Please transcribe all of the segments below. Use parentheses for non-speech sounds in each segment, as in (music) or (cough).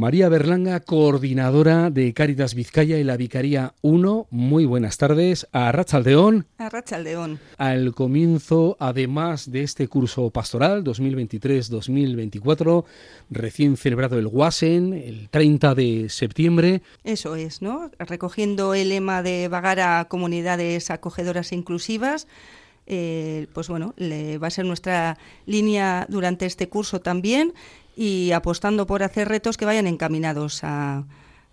María Berlanga, coordinadora de Cáritas Vizcaya y la Vicaría 1. Muy buenas tardes. A Rachaldeón. A Rachaldeón. Al comienzo, además de este curso pastoral 2023-2024, recién celebrado el Wasen, el 30 de septiembre. Eso es, ¿no? Recogiendo el lema de vagar a comunidades acogedoras e inclusivas. Eh, pues bueno, le va a ser nuestra línea durante este curso también y apostando por hacer retos que vayan encaminados a,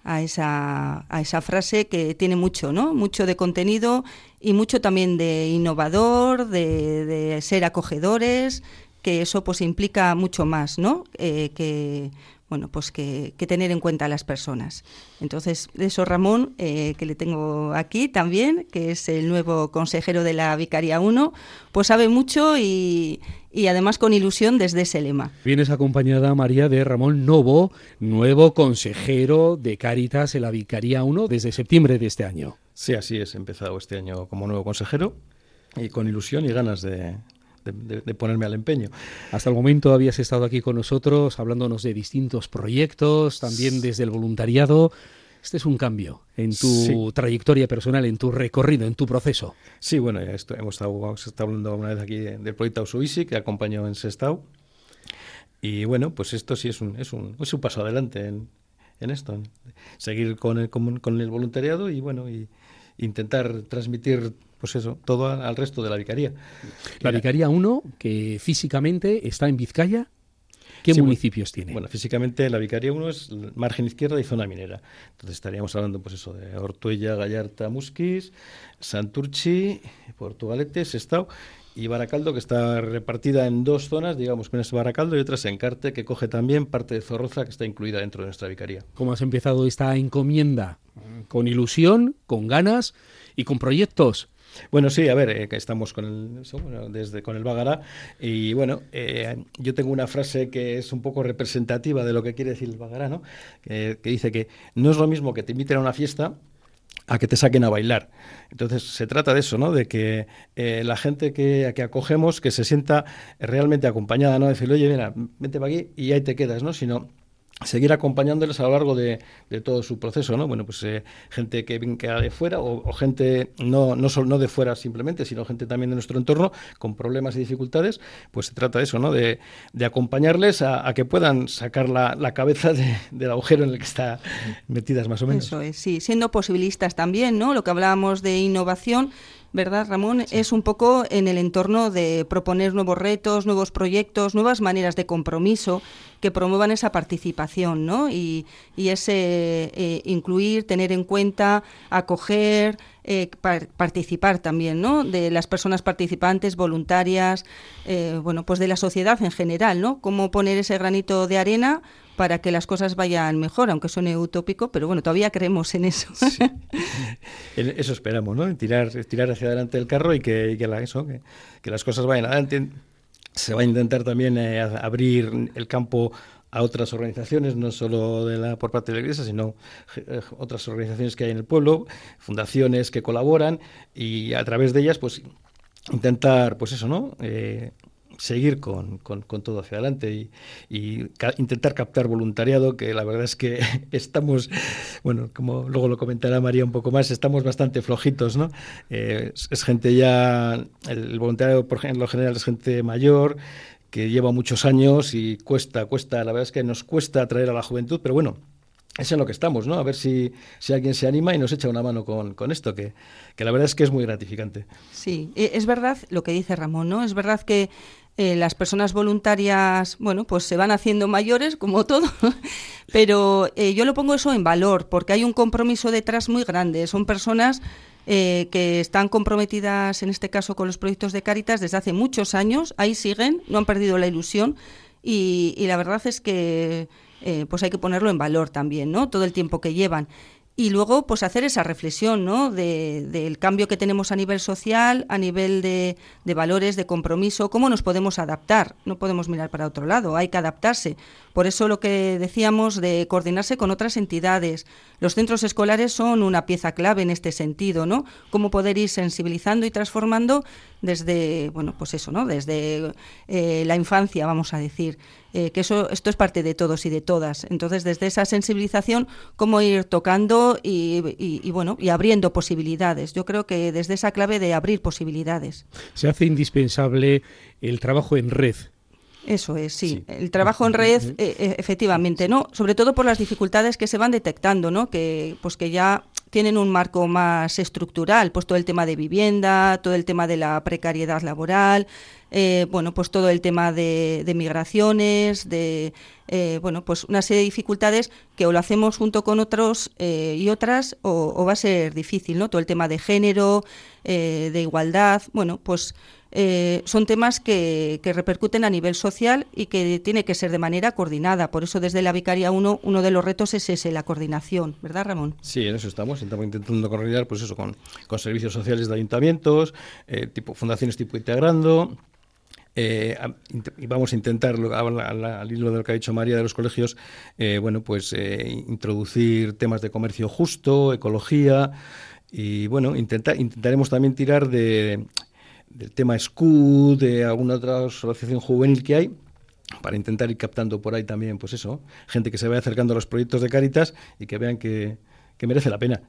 a, esa, a esa frase que tiene mucho, ¿no? Mucho de contenido y mucho también de innovador, de, de ser acogedores, que eso pues implica mucho más, ¿no? Eh, que bueno, pues que, tener en cuenta a las personas. Entonces, de eso Ramón, eh, que le tengo aquí también, que es el nuevo consejero de la Vicaría 1, pues sabe mucho y, y además con ilusión desde ese lema. Vienes acompañada, María, de Ramón Novo, nuevo consejero de Cáritas en la Vicaría 1 desde septiembre de este año. Sí, así es, he empezado este año como nuevo consejero y con ilusión y ganas de, de, ponerme al empeño. Hasta el momento habías estado aquí con nosotros hablándonos de distintos proyectos, también desde el voluntariado. Este es un cambio en tu trayectoria personal, en tu recorrido, en tu proceso. Sí, bueno, hemos, estado, hablando una vez aquí del proyecto Ausuisi, que acompañó en Sestao. Y bueno, pues esto sí es un, es un, es un paso adelante en, en esto. Seguir con el, con, con el voluntariado y bueno, y intentar transmitir pues eso, todo al resto de la vicaría. La vicaría 1, que físicamente está en Vizcaya, ¿Qué municipios tiene? Bueno, físicamente la Vicaría 1 es margen izquierda y zona minera. Entonces estaríamos hablando, pues eso, de Ortuella, Gallarta, Musquis, Santurchi, Portugalete, Sestao y Baracaldo, que está repartida en dos zonas, digamos, una es Baracaldo y otra es Encarte, que coge también parte de Zorroza, que está incluida dentro de nuestra vicaría. ¿Cómo has empezado esta encomienda? Con ilusión, con ganas y con proyectos. Bueno, sí, a ver, eh, estamos con el, desde con el Bagará y bueno, eh, yo tengo una frase que es un poco representativa de lo que quiere decir el Bagará, ¿no? que dice que no es lo mismo que te inviten a una fiesta a que te saquen a bailar. Entonces se trata de eso, ¿no? De que eh, la gente que, que, acogemos que se sienta realmente acompañada, no decirle, oye, mira, vente para aquí y ahí te quedas, ¿no? Sino seguir acompañándoles a lo largo de, todo su proceso, ¿no? Bueno, pues eh, gente que viene de fuera o, gente no, no, solo, no de fuera simplemente, sino gente también de nuestro entorno con problemas y dificultades, pues se trata de eso, ¿no? De, acompañarles a, que puedan sacar la, la cabeza del agujero en el que está metidas más o menos. Eso es, sí, siendo posibilistas también, ¿no? Lo que hablábamos de innovación, ¿verdad, Ramón? Es un poco en el entorno de proponer nuevos retos, nuevos proyectos, nuevas maneras de compromiso que promuevan esa participación, ¿no? Y, ese eh, incluir, tener en cuenta, acoger, eh, participar también, ¿no? De las personas participantes, voluntarias, eh, bueno, pues de la sociedad en general, ¿no? Cómo poner ese granito de arena para que las cosas vayan mejor, aunque suene utópico, pero bueno, todavía creemos en eso. Eso esperamos, ¿no? Tirar, tirar hacia adelante el carro y que, que, eso, que las cosas vayan adelante se va a intentar también eh, abrir el campo a otras organizaciones, no solo de la, por parte de la Iglesia, sino eh, otras organizaciones que hay en el pueblo, fundaciones que colaboran y a través de ellas, pues intentar, pues eso, ¿no? Eh, seguir con, con, todo hacia adelante y, intentar captar voluntariado, que la verdad es que (laughs) estamos, bueno, como luego lo comentará María un poco más, estamos bastante flojitos, ¿no? Eh, es, gente ya, el, voluntariado por lo general es gente mayor, que lleva muchos años y cuesta, cuesta, la verdad es que nos cuesta atraer a la juventud, pero bueno, es en lo que estamos, ¿no? A ver si, si alguien se anima y nos echa una mano con, con esto, que, que, la verdad es que es muy gratificante. Sí, e, es verdad lo que dice Ramón, ¿no? Es verdad que eh, las personas voluntarias, bueno, pues se van haciendo mayores, como todo, (laughs) pero eh, yo lo pongo eso en valor, porque hay un compromiso detrás muy grande. Son personas eh, que están comprometidas, en este caso, con los proyectos de Cáritas desde hace muchos años, ahí siguen, no han perdido la ilusión, y, y la verdad es que pues hay que ponerlo en valor también, ¿no? Todo el tiempo que llevan y luego pues hacer esa reflexión ¿no? De, del cambio que tenemos a nivel social, a nivel de, valores, de compromiso, cómo nos podemos adaptar. No podemos mirar para otro lado, hay que adaptarse. Por eso lo que decíamos de coordinarse con otras entidades. Los centros escolares son una pieza clave en este sentido, ¿no? Cómo poder ir sensibilizando y transformando desde, bueno, pues eso, ¿no? Desde eh, la infancia, vamos a decir, eh, que eso, esto es parte de todos y de todas. Entonces, desde esa sensibilización, cómo ir tocando y, bueno, y abriendo posibilidades. Yo creo que desde esa clave de abrir posibilidades. Se hace indispensable el trabajo en red eso es, sí. El trabajo en red, eh, efectivamente, ¿no? Sobre todo por las dificultades que se van detectando, ¿no? Que, pues que ya tienen un marco más estructural, pues todo el tema de vivienda, todo el tema de la precariedad laboral, eh, bueno, pues todo el tema de, migraciones, de, eh, bueno, pues una serie de dificultades que o lo hacemos junto con otros eh, y otras o, va a ser difícil, ¿no? Todo el tema de género, de igualdad, bueno, pues eh, son temas que, repercuten a nivel social y que tiene que ser de manera coordinada. Por eso desde la Vicaría 1 uno de los retos es ese, la coordinación, ¿verdad Ramón? Sí, en eso estamos, estamos intentando coordinar pues eso con, servicios sociales de ayuntamientos, eh, tipo fundaciones tipo Integrando. Eh, vamos a intentar, al, hilo de lo que ha dicho María de los colegios, bueno, pues introducir temas de comercio justo, ecología, y bueno, intentaremos también tirar de, del tema SCUD, de alguna otra asociación juvenil que hay, para intentar ir captando por ahí también, pues eso, gente que se vaya acercando a los proyectos de Cáritas y que vean que, que merece la pena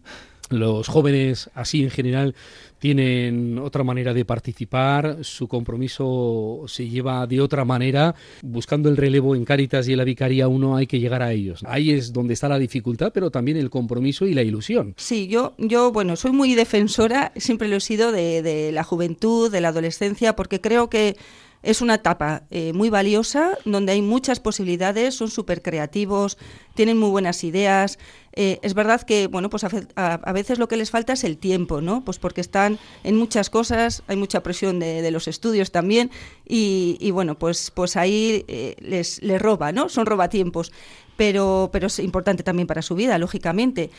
los jóvenes así en general tienen otra manera de participar, su compromiso se lleva de otra manera, buscando el relevo en Cáritas y en la Vicaría uno hay que llegar a ellos. Ahí es donde está la dificultad, pero también el compromiso y la ilusión. Sí, yo, yo bueno, soy muy defensora, siempre lo he sido, de, de la juventud, de la adolescencia, porque creo que es una etapa eh, muy valiosa donde hay muchas posibilidades, son súper creativos, tienen muy buenas ideas. Eh, es verdad que, bueno, pues a, veces lo que les falta es el tiempo, ¿no? Pues porque están en muchas cosas, hay mucha presión de, los estudios también y, bueno, pues, pues ahí eh, les, les roba, ¿no? Son robatiempos. Pero, pero es importante también para su vida, lógicamente.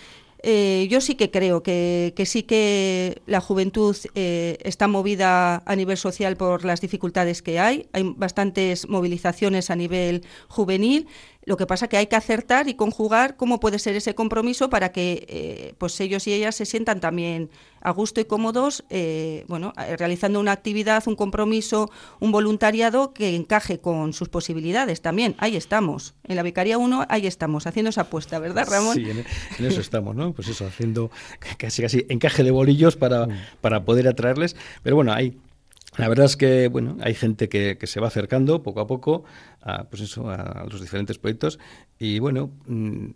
Eh, yo sí que creo que, sí que la juventud eh, está movida a nivel social por las dificultades que hay. Hay bastantes movilizaciones a nivel juvenil lo que pasa que hay que acertar y conjugar cómo puede ser ese compromiso para que eh, pues ellos y ellas se sientan también a gusto y cómodos, eh, bueno, eh, realizando una actividad, un compromiso, un voluntariado que encaje con sus posibilidades también. Ahí estamos. En la Vicaría 1, ahí estamos, haciendo esa apuesta, ¿verdad, Ramón? Sí, en, eso estamos, ¿no? Pues eso, haciendo casi casi encaje de bolillos para, mm. para poder atraerles. Pero bueno, hay la verdad es que bueno, hay gente que, se va acercando poco a poco a, pues eso, a, los diferentes proyectos y bueno, mm,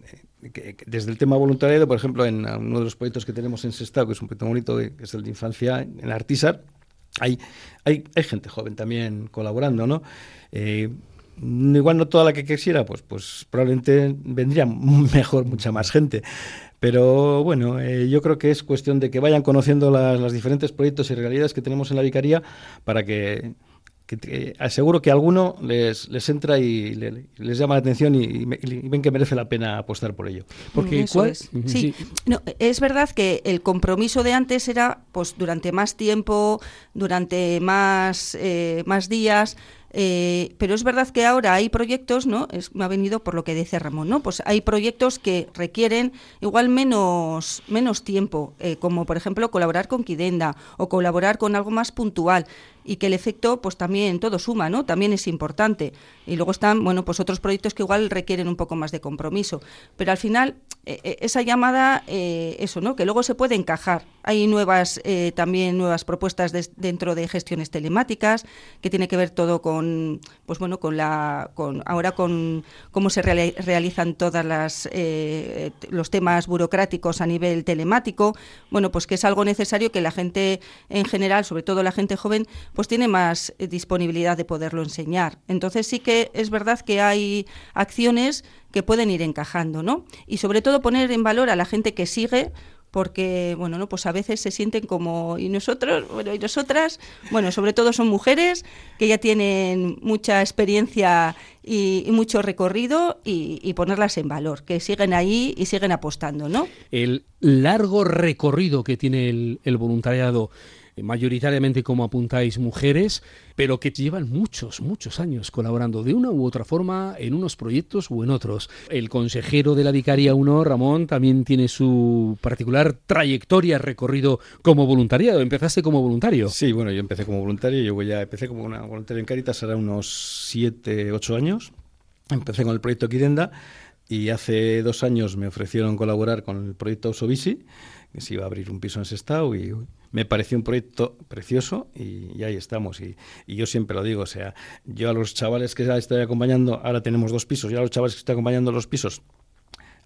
desde el tema voluntariado, por ejemplo, en uno de los proyectos que tenemos en Sestao, que es un proyecto bonito, que es el de infancia en Artisar, hay, hay, hay gente joven también colaborando, ¿no? Eh, igual no toda la que quisiera, pues, pues probablemente vendría (laughs) mejor mucha más gente. Pero bueno, eh, yo creo que es cuestión de que vayan conociendo las, los diferentes proyectos y realidades que tenemos en la vicaría para que, aseguro que alguno les, les entra y les llama la atención y, ven que merece la pena apostar por ello. Porque es. Sí, No, es verdad que el compromiso de antes era pues durante más tiempo, durante más, eh, más días eh, pero es verdad que ahora hay proyectos, ¿no? Es, me ha venido por lo que dice Ramón, ¿no? Pues hay proyectos que requieren igual menos, menos tiempo, eh, como por ejemplo colaborar con Kidenda o colaborar con algo más puntual y que el efecto pues también todo suma, ¿no? También es importante. Y luego están, bueno, pues otros proyectos que igual requieren un poco más de compromiso, pero al final eh, eh, esa llamada eh, eso, ¿no? Que luego se puede encajar. Hay nuevas también nuevas propuestas dentro de gestiones telemáticas que tiene que ver todo con pues bueno, con la con ahora con cómo se realizan todas las los temas burocráticos a nivel telemático. Bueno, pues que es algo necesario que la gente en general, sobre todo la gente joven, pues tiene más eh, disponibilidad de poderlo enseñar. Entonces sí que es verdad que hay acciones que pueden ir encajando, ¿no? Y sobre todo poner en valor a la gente que sigue porque bueno no pues a veces se sienten como y nosotros bueno y nosotras bueno sobre todo son mujeres que ya tienen mucha experiencia y, mucho recorrido y, ponerlas en valor que siguen ahí y siguen apostando no el largo recorrido que tiene el voluntariado mayoritariamente como apuntáis mujeres, pero que llevan muchos, muchos años colaborando de una u otra forma en unos proyectos o en otros. El consejero de la Vicaría 1, Ramón, también tiene su particular trayectoria recorrido como voluntariado. ¿Empezaste como voluntario? Sí, bueno, yo empecé como voluntario, yo ya empecé como una voluntario en Caritas, ahora unos 7, 8 años. Empecé con el proyecto Quirenda y hace dos años me ofrecieron colaborar con el proyecto Usobisi, que se iba a abrir un piso en Sestao y me pareció un proyecto precioso y, ahí estamos. Y, y, yo siempre lo digo, o sea, yo a los chavales que estoy acompañando, ahora tenemos dos pisos, yo a los chavales que estoy acompañando los pisos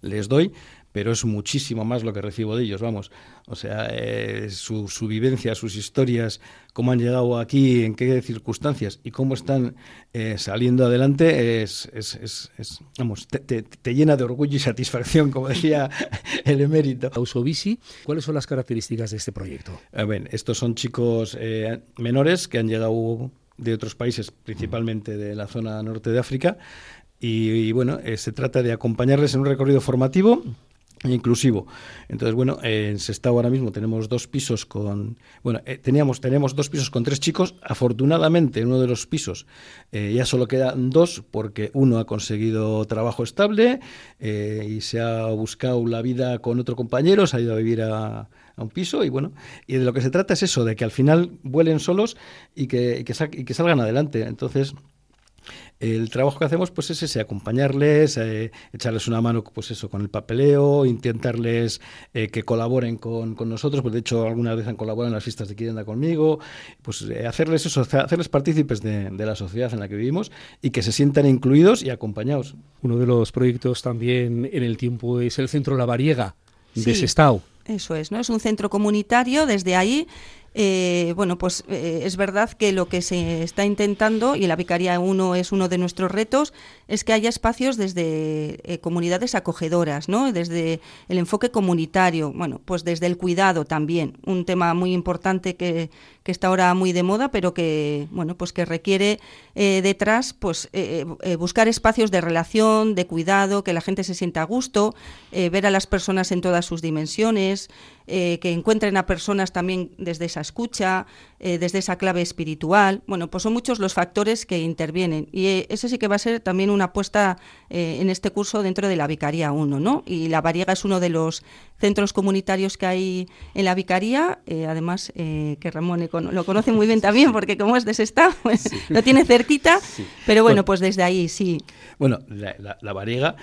les doy, pero es muchísimo más lo que recibo de ellos, vamos. O sea, eh, su, su, vivencia, sus historias, cómo han llegado aquí, en qué circunstancias y cómo están eh, saliendo adelante, es, es, es, vamos, te, te, llena de orgullo y satisfacción, como decía (laughs) el emérito. Ausovisi, ¿cuáles son las características de este proyecto? A ver, estos son chicos eh, menores que han llegado de otros países, principalmente de la zona norte de África, y, bueno, eh, se trata de acompañarles en un recorrido formativo inclusivo. Entonces, bueno, en Sestao ahora mismo tenemos dos pisos con, bueno, eh, teníamos, tenemos dos pisos con tres chicos. Afortunadamente, en uno de los pisos eh, ya solo quedan dos porque uno ha conseguido trabajo estable y se ha buscado la vida con otro compañero, se ha ido a vivir a, un piso y bueno, y de lo que se trata es eso, de que al final vuelen solos y que, y que salgan adelante. Entonces, el trabajo que hacemos pues es ese, acompañarles, eh, echarles una mano pues eso, con el papeleo, intentarles eh, que colaboren con, nosotros, pues de hecho algunas veces han colaborado en las fiestas de Quirenda conmigo, pues eh, hacerles eso, hacerles partícipes de, la sociedad en la que vivimos y que se sientan incluidos y acompañados. Uno de los proyectos también en el tiempo es el Centro La Variega de Sestao. Eso es, ¿no? Es un centro comunitario, desde ahí eh, bueno, pues eh, es verdad que lo que se está intentando, y la Vicaría 1 es uno de nuestros retos, es que haya espacios desde eh, comunidades acogedoras, ¿no? Desde el enfoque comunitario, bueno, pues desde el cuidado también, un tema muy importante que, que está ahora muy de moda, pero que, bueno, pues que requiere detrás, pues buscar espacios de relación, de cuidado, que la gente se sienta a gusto, ver a las personas en todas sus dimensiones, que encuentren a personas también desde esa escucha, eh, desde esa clave espiritual. Bueno, pues son muchos los factores que intervienen y eh, ese sí que va a ser también una apuesta eh, en este curso dentro de la Vicaría 1, ¿no? Y la Variega es uno de los centros comunitarios que hay en la Vicaría, además que Ramón lo conoce muy bien también porque como es de Sestao, (laughs) pues lo tiene cerquita, pero bueno, pues desde ahí sí. Bueno, la, la Variega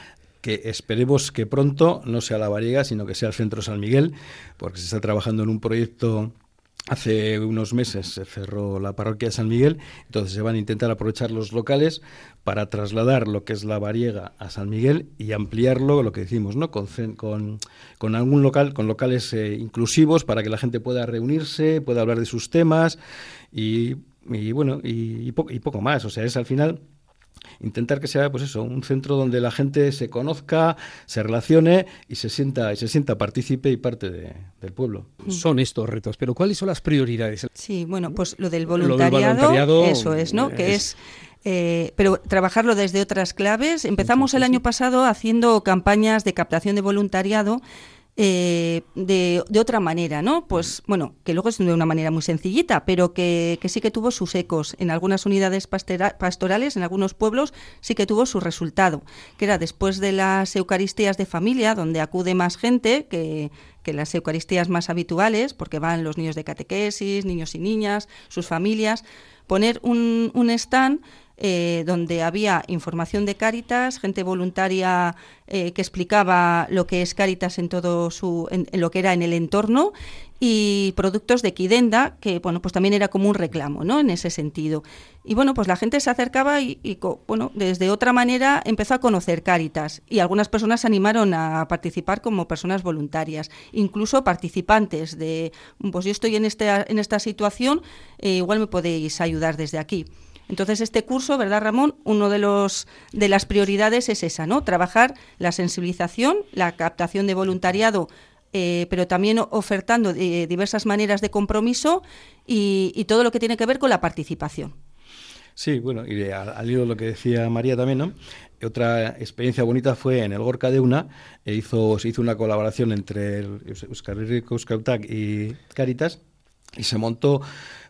que esperemos que pronto no sea la Variega, sino que sea el Centro San Miguel, porque se está trabajando en un proyecto Hace unos meses se cerró la parroquia de San Miguel, entonces se van a intentar aprovechar los locales para trasladar lo que es la variega a San Miguel y ampliarlo, lo que decimos, ¿no? con, con, algún local, con locales eh, inclusivos para que la gente pueda reunirse, pueda hablar de sus temas y, bueno, y, y poco más. O sea, es al final intentar que sea pues eso, un centro donde la gente se conozca, se relacione y se sienta y se sienta partícipe y parte del pueblo. Son estos retos, pero ¿cuáles son las prioridades? Sí, bueno, pues lo del voluntariado, eso es, ¿no? Que es eh, pero trabajarlo desde otras claves. Empezamos el año pasado haciendo campañas de captación de voluntariado eh, de, otra manera, ¿no? Pues bueno, que luego es de una manera muy sencillita, pero que, sí que tuvo sus ecos. En algunas unidades pastorales, en algunos pueblos, sí que tuvo su resultado, que era después de las Eucaristías de familia, donde acude más gente que, que las Eucaristías más habituales, porque van los niños de catequesis, niños y niñas, sus familias, poner un, un stand eh, donde había información de Cáritas, gente voluntaria eh, que explicaba lo que es Cáritas en todo su, en, lo que era en el entorno y productos de Quidenda, que bueno, pues también era como un reclamo, ¿no? En ese sentido. Y bueno, pues la gente se acercaba y, bueno, desde otra manera empezó a conocer Cáritas y algunas personas se animaron a participar como personas voluntarias, incluso participantes de, pues yo estoy en, este, en esta situación, eh, igual me podéis ayudar desde aquí. Entonces, este curso, ¿verdad, Ramón? Uno de los de las prioridades es esa, ¿no? Trabajar la sensibilización, la captación de voluntariado, eh, pero también ofertando eh, diversas maneras de compromiso y, todo lo que tiene que ver con la participación. Sí, bueno, y al, hilo de lo que decía María también, ¿no? Otra experiencia bonita fue en el Gorka de Una, e hizo, se hizo una colaboración entre Euskal y Caritas, y se montó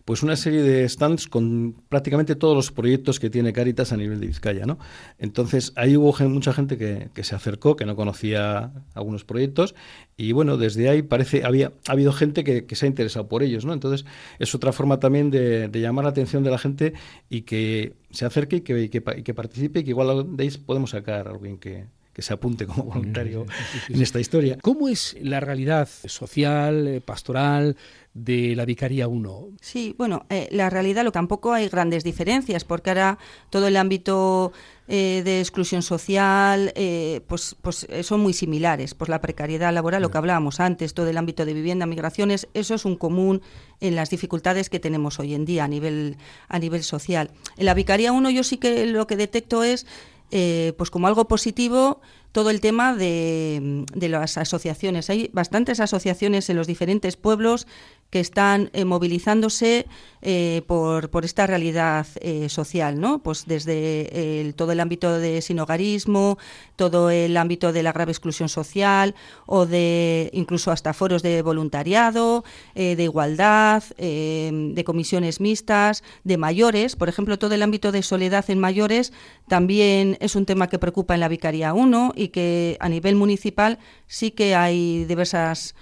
pues una serie de stands con prácticamente todos los proyectos que tiene Caritas a nivel de Vizcaya, ¿no? Entonces ahí hubo mucha gente que, se acercó, que no conocía algunos proyectos y bueno, desde ahí parece había ha habido gente que, se ha interesado por ellos, ¿no? Entonces es otra forma también de, llamar la atención de la gente y que se acerque y que, participe y que igual de ahí podemos sacar a alguien que, que se apunte como voluntario en esta historia. ¿Cómo es la realidad social, eh, pastoral de la Vicaría 1? Sí, bueno, eh, la realidad lo tampoco hay grandes diferencias, porque ahora todo el ámbito eh, de exclusión social eh, pues, pues son muy similares. Pues la precariedad laboral, lo que hablábamos antes, todo el ámbito de vivienda, migraciones, eso es un común en las dificultades que tenemos hoy en día a nivel, a nivel social. En la Vicaría 1 yo sí que lo que detecto es eh, pues como algo positivo todo el tema de, de, las asociaciones. Hay bastantes asociaciones en los diferentes pueblos que están eh, movilizándose eh, por, por, esta realidad eh, social, ¿no? Pues desde todo el ámbito de sinogarismo, todo el ámbito de la grave exclusión social o de incluso hasta foros de voluntariado, de igualdad, de comisiones mixtas, de mayores. Por ejemplo, todo el ámbito de soledad en mayores también es un tema que preocupa en la Vicaría 1 y que a nivel municipal sí que hay diversas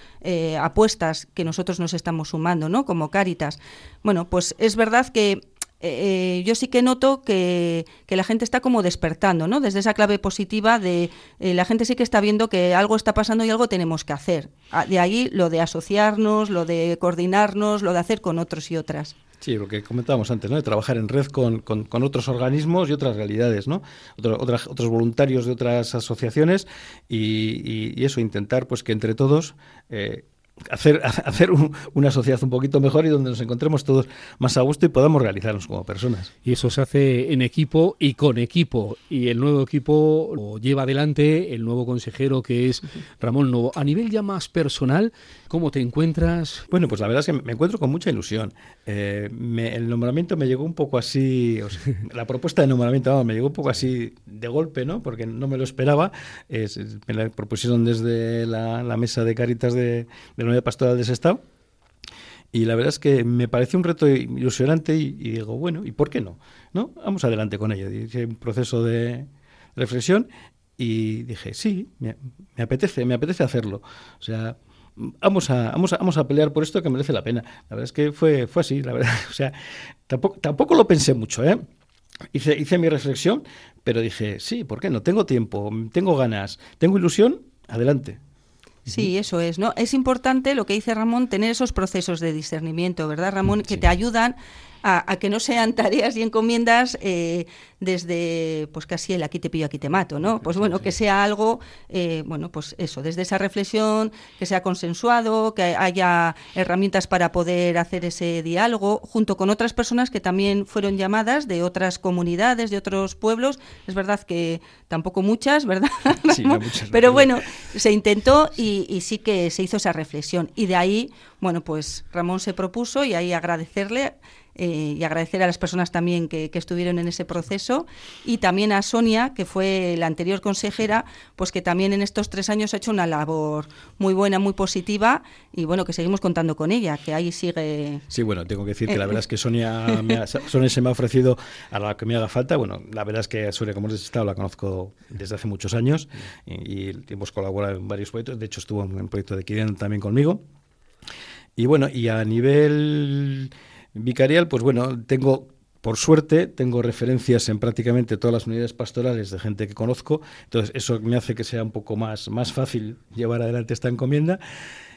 apuestas que nosotros nos estamos sumando, ¿no? Como Cáritas. Bueno, pues es verdad que eh, yo sí que noto que, que, la gente está como despertando, ¿no? Desde esa clave positiva de eh, la gente sí que está viendo que algo está pasando y algo tenemos que hacer. De ahí lo de asociarnos, lo de coordinarnos, lo de hacer con otros y otras. Sí, lo que comentábamos antes, ¿no? De trabajar en red con, con, otros organismos y otras realidades, ¿no? Otros voluntarios de otras asociaciones y, eso, intentar pues que entre todos eh, hacer, (laughs) hacer un, una sociedad un poquito mejor y donde nos encontremos todos más a gusto y podamos realizarnos como personas. Y eso se hace en equipo y con equipo. Y el nuevo equipo lo lleva adelante el nuevo consejero que es Ramón Novo. A nivel ya más personal, ¿cómo te encuentras? Bueno, pues la verdad es que me encuentro con mucha ilusión. Eh, me, el nombramiento me llegó un poco así, o sea, (laughs) la propuesta de nombramiento vamos, me llegó un poco así de golpe, ¿no? Porque no me lo esperaba. Es, me la propusieron desde la, la mesa de Caritas de, de pastoral de. Y la verdad es que me parece un reto ilusionante y, y, digo, bueno, ¿y por qué no? ¿no? Vamos adelante con ello. Hice un proceso de reflexión y dije, sí, me, me apetece, me apetece hacerlo. O sea, vamos a, vamos, a, vamos a pelear por esto que merece la pena. La verdad es que fue, fue así, la verdad. (laughs) O sea, tampoco, tampoco lo pensé mucho, ¿eh? Hice, hice mi reflexión, pero dije, sí, ¿por qué no? Tengo tiempo, tengo ganas, tengo ilusión, adelante. Sí, eso es, ¿no? Es importante lo que dice Ramón, tener esos procesos de discernimiento, ¿verdad, Ramón? Sí. Que te ayudan a, a, que no sean (laughs) tareas y encomiendas eh, desde, pues casi el aquí te pillo, aquí te mato, ¿no? Pues bueno, que sea algo, eh, bueno, pues eso, desde esa reflexión, que sea consensuado, que haya herramientas para poder hacer ese diálogo, junto con otras personas que también fueron llamadas de otras comunidades, de otros pueblos. Es verdad que tampoco muchas, ¿verdad? (laughs) Sí, no muchas, Pero bueno, se intentó y, y sí que se hizo esa reflexión. Y de ahí, bueno, pues Ramón se propuso y ahí agradecerle eh, y agradecer a las personas también que, que, estuvieron en ese proceso y también a Sonia, que fue la anterior consejera, pues que también en estos tres años ha hecho una labor muy buena, muy positiva y bueno, que seguimos contando con ella, que ahí sigue. Sí, bueno, tengo que decir que la verdad es que Sonia, me ha, Sonia se me ha ofrecido a la que me haga falta. Bueno, la verdad es que Sonia, como les he estado, la conozco desde hace muchos años y, y hemos colaborado en varios proyectos. De hecho, estuvo en un proyecto de Kirian también conmigo. Y bueno, y a nivel vicarial, pues bueno, tengo, por suerte, tengo referencias en prácticamente todas las unidades pastorales de gente que conozco, entonces eso me hace que sea un poco más, más fácil llevar adelante esta encomienda.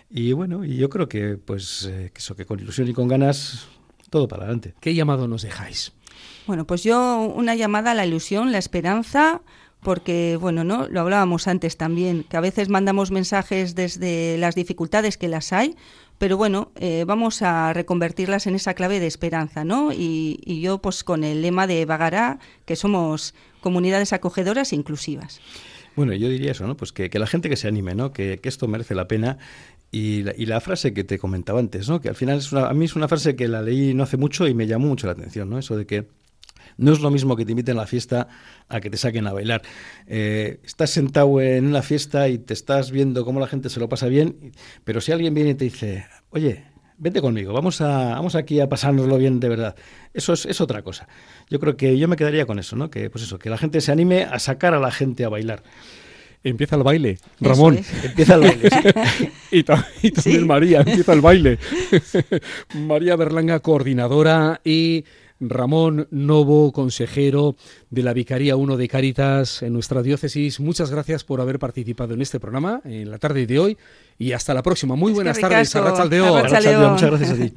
Y bueno, y yo creo que pues eh, que eso que con ilusión y con ganas todo para adelante. ¿Qué llamado nos dejáis? Bueno, pues yo una llamada a la ilusión, la esperanza, porque bueno, ¿no? Lo hablábamos antes también, que a veces mandamos mensajes desde las dificultades que las hay, pero bueno, eh, vamos a reconvertirlas en esa clave de esperanza, ¿no? Y, y, yo, pues con el lema de Bagará, que somos comunidades acogedoras e inclusivas. Bueno, yo diría eso, ¿no? Pues que, que la gente que se anime, ¿no? Que, que esto merece la pena. Y la, y la, frase que te comentaba antes, ¿no? Que al final es una, a mí es una frase que la leí no hace mucho y me llamó mucho la atención, ¿no? Eso de que no es lo mismo que te inviten a la fiesta a que te saquen a bailar. Eh, estás sentado en una fiesta y te estás viendo cómo la gente se lo pasa bien, pero si alguien viene y te dice, oye, vente conmigo, vamos, a, vamos aquí a pasárnoslo bien de verdad. Eso es, es, otra cosa. Yo creo que yo me quedaría con eso, ¿no? Que, pues eso, que la gente se anime a sacar a la gente a bailar. Empieza el baile, Ramón. Empieza el baile. (laughs) y, también María, empieza el baile. (laughs) María Berlanga, coordinadora, y Ramón Novo, consejero de la Vicaría 1 de Cáritas en nuestra diócesis. Muchas gracias por haber participado en este programa en la tarde de hoy y hasta la próxima. Muy buenas tardes, Arrachaldeo. Muchas gracias a ti.